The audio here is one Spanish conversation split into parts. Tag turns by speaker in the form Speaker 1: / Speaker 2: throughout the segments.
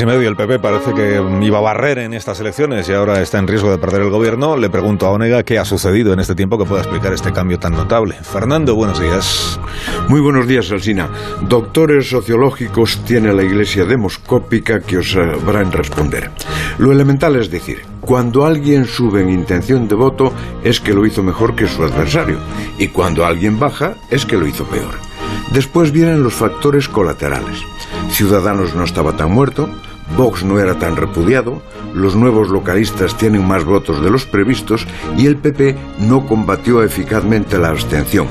Speaker 1: y medio el PP parece que iba a barrer en estas elecciones y ahora está en riesgo de perder el gobierno. Le pregunto a Onega qué ha sucedido en este tiempo que pueda explicar este cambio tan notable. Fernando, buenos días.
Speaker 2: Muy buenos días, Alsina. Doctores sociológicos tiene la Iglesia demoscópica que os sabrán responder. Lo elemental es decir, cuando alguien sube en intención de voto es que lo hizo mejor que su adversario y cuando alguien baja es que lo hizo peor. Después vienen los factores colaterales. Ciudadanos no estaba tan muerto, Vox no era tan repudiado, los nuevos localistas tienen más votos de los previstos y el PP no combatió eficazmente la abstención.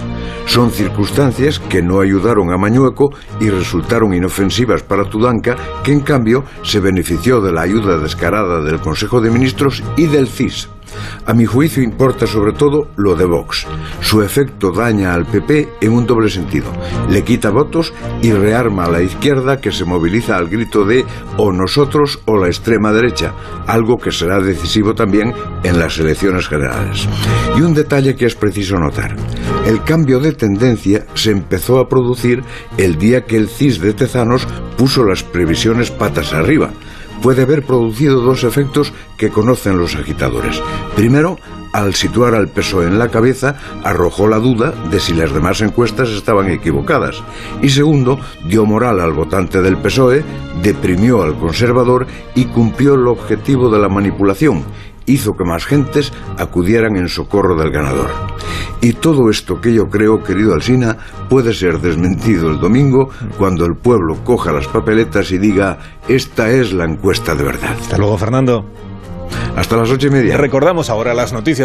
Speaker 2: Son circunstancias que no ayudaron a Mañueco y resultaron inofensivas para Tudanca, que en cambio se benefició de la ayuda descarada del Consejo de Ministros y del CIS. A mi juicio importa sobre todo lo de Vox. Su efecto daña al PP en un doble sentido. Le quita votos y rearma a la izquierda que se moviliza al grito de o nosotros o la extrema derecha, algo que será decisivo también en las elecciones generales. Y un detalle que es preciso notar. El cambio de tendencia se empezó a producir el día que el CIS de Tezanos puso las previsiones patas arriba puede haber producido dos efectos que conocen los agitadores. Primero, al situar al PSOE en la cabeza, arrojó la duda de si las demás encuestas estaban equivocadas. Y segundo, dio moral al votante del PSOE, deprimió al conservador y cumplió el objetivo de la manipulación, hizo que más gentes acudieran en socorro del ganador. Y todo esto que yo creo, querido Alsina, puede ser desmentido el domingo cuando el pueblo coja las papeletas y diga, esta es la encuesta de verdad.
Speaker 1: Hasta luego, Fernando.
Speaker 2: Hasta las ocho y media.
Speaker 1: Recordamos ahora las noticias.